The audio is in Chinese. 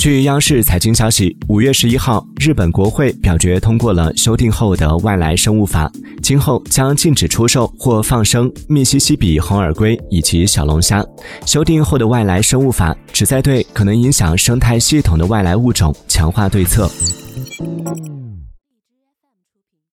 据央视财经消息五月十一号日本国会表决通过了修订后的外来生物法今后将禁止出售或放生密西西比红耳龟以及小龙虾。修订后的外来生物法旨在对可能影响生态系统的外来物种强化对策。